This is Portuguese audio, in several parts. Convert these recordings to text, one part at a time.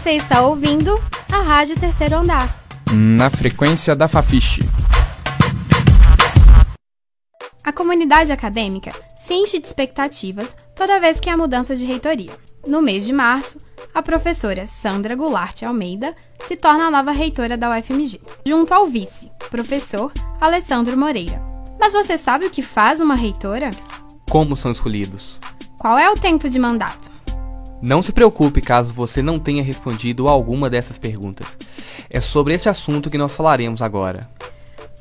Você está ouvindo a Rádio Terceiro Andar. Na frequência da Fafiche. A comunidade acadêmica se enche de expectativas toda vez que há mudança de reitoria. No mês de março, a professora Sandra Goulart Almeida se torna a nova reitora da UFMG, junto ao vice, professor Alessandro Moreira. Mas você sabe o que faz uma reitora? Como são escolhidos? Qual é o tempo de mandato? Não se preocupe caso você não tenha respondido alguma dessas perguntas. É sobre este assunto que nós falaremos agora.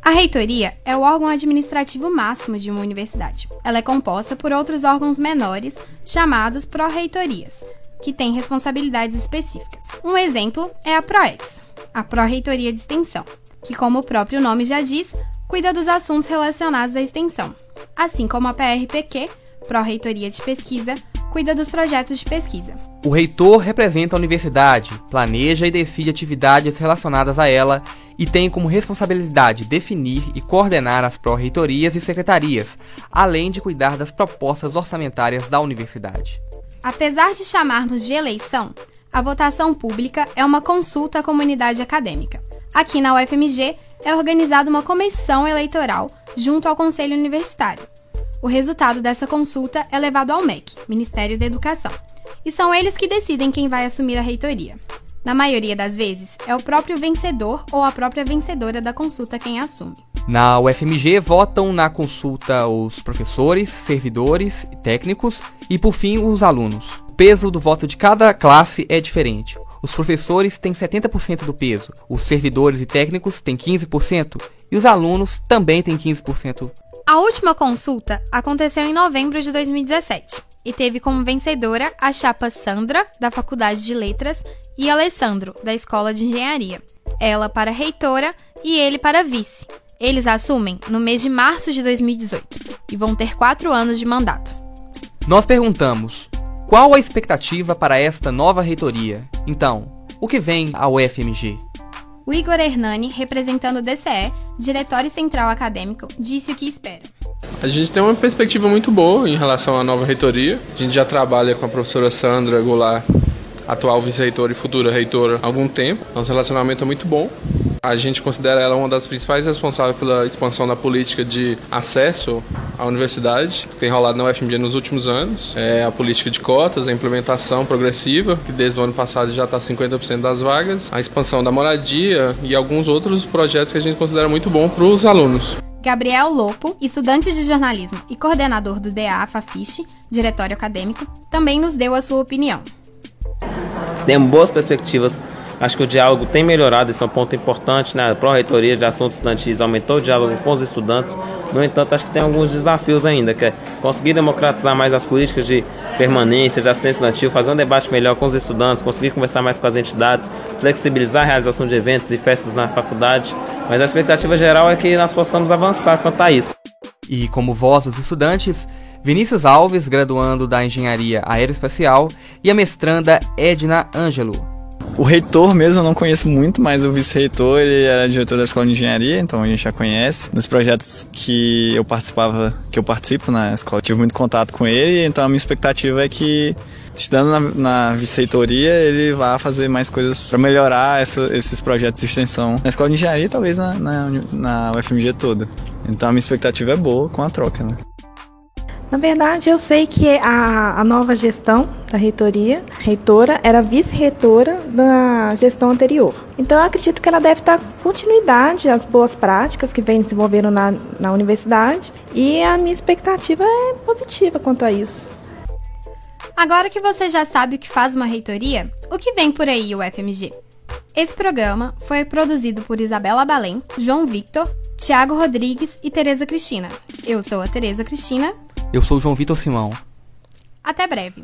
A reitoria é o órgão administrativo máximo de uma universidade. Ela é composta por outros órgãos menores, chamados pró-reitorias, que têm responsabilidades específicas. Um exemplo é a PROEX, a Pró-Reitoria de Extensão, que, como o próprio nome já diz, cuida dos assuntos relacionados à extensão, assim como a PRPQ, Pró-Reitoria de Pesquisa, cuida dos projetos de pesquisa. O reitor representa a universidade, planeja e decide atividades relacionadas a ela e tem como responsabilidade definir e coordenar as pró-reitorias e secretarias, além de cuidar das propostas orçamentárias da universidade. Apesar de chamarmos de eleição, a votação pública é uma consulta à comunidade acadêmica. Aqui na UFMG é organizada uma comissão eleitoral junto ao Conselho Universitário. O resultado dessa consulta é levado ao MEC, Ministério da Educação, e são eles que decidem quem vai assumir a reitoria. Na maioria das vezes, é o próprio vencedor ou a própria vencedora da consulta quem assume. Na UFMG votam na consulta os professores, servidores, técnicos e, por fim, os alunos. O peso do voto de cada classe é diferente. Os professores têm 70% do peso, os servidores e técnicos têm 15% e os alunos também têm 15%. A última consulta aconteceu em novembro de 2017 e teve como vencedora a chapa Sandra, da Faculdade de Letras, e Alessandro, da Escola de Engenharia. Ela para reitora e ele para vice. Eles assumem no mês de março de 2018 e vão ter quatro anos de mandato. Nós perguntamos: qual a expectativa para esta nova reitoria? Então, o que vem ao UFMG? O Igor Hernani, representando o DCE, Diretório Central Acadêmico, disse o que espera. A gente tem uma perspectiva muito boa em relação à nova reitoria. A gente já trabalha com a professora Sandra Goulart, atual vice-reitora e futura reitora, há algum tempo. Nosso relacionamento é muito bom. A gente considera ela uma das principais responsáveis pela expansão da política de acesso à universidade, que tem rolado na UFMG nos últimos anos. É a política de cotas, a implementação progressiva, que desde o ano passado já está 50% das vagas, a expansão da moradia e alguns outros projetos que a gente considera muito bom para os alunos. Gabriel Lopo, estudante de jornalismo e coordenador do DA Fafiche, Diretório Acadêmico, também nos deu a sua opinião. Temos boas perspectivas Acho que o diálogo tem melhorado, esse é um ponto importante. Né? A Pró-Reitoria de Assuntos Estudantis aumentou o diálogo com os estudantes. No entanto, acho que tem alguns desafios ainda, que é conseguir democratizar mais as políticas de permanência, de assistência estudantil, fazer um debate melhor com os estudantes, conseguir conversar mais com as entidades, flexibilizar a realização de eventos e festas na faculdade. Mas a expectativa geral é que nós possamos avançar quanto a isso. E como voz dos estudantes, Vinícius Alves, graduando da Engenharia Aeroespacial, e a mestranda Edna Ângelo, o reitor mesmo eu não conheço muito, mas o vice-reitor ele era diretor da escola de engenharia, então a gente já conhece. Nos projetos que eu participava, que eu participo na escola, tive muito contato com ele, então a minha expectativa é que estudando na, na vice-reitoria, ele vá fazer mais coisas para melhorar essa, esses projetos de extensão na escola de engenharia, talvez na, na, na UFMG toda. Então a minha expectativa é boa com a troca, né? Na verdade, eu sei que a, a nova gestão da reitoria, reitora, era vice-reitora da gestão anterior. Então, eu acredito que ela deve dar continuidade às boas práticas que vem desenvolvendo na, na universidade e a minha expectativa é positiva quanto a isso. Agora que você já sabe o que faz uma reitoria, o que vem por aí, o FMG? Esse programa foi produzido por Isabela Balém, João Victor, Tiago Rodrigues e Tereza Cristina. Eu sou a Tereza Cristina eu sou o João Vitor Simão. Até breve.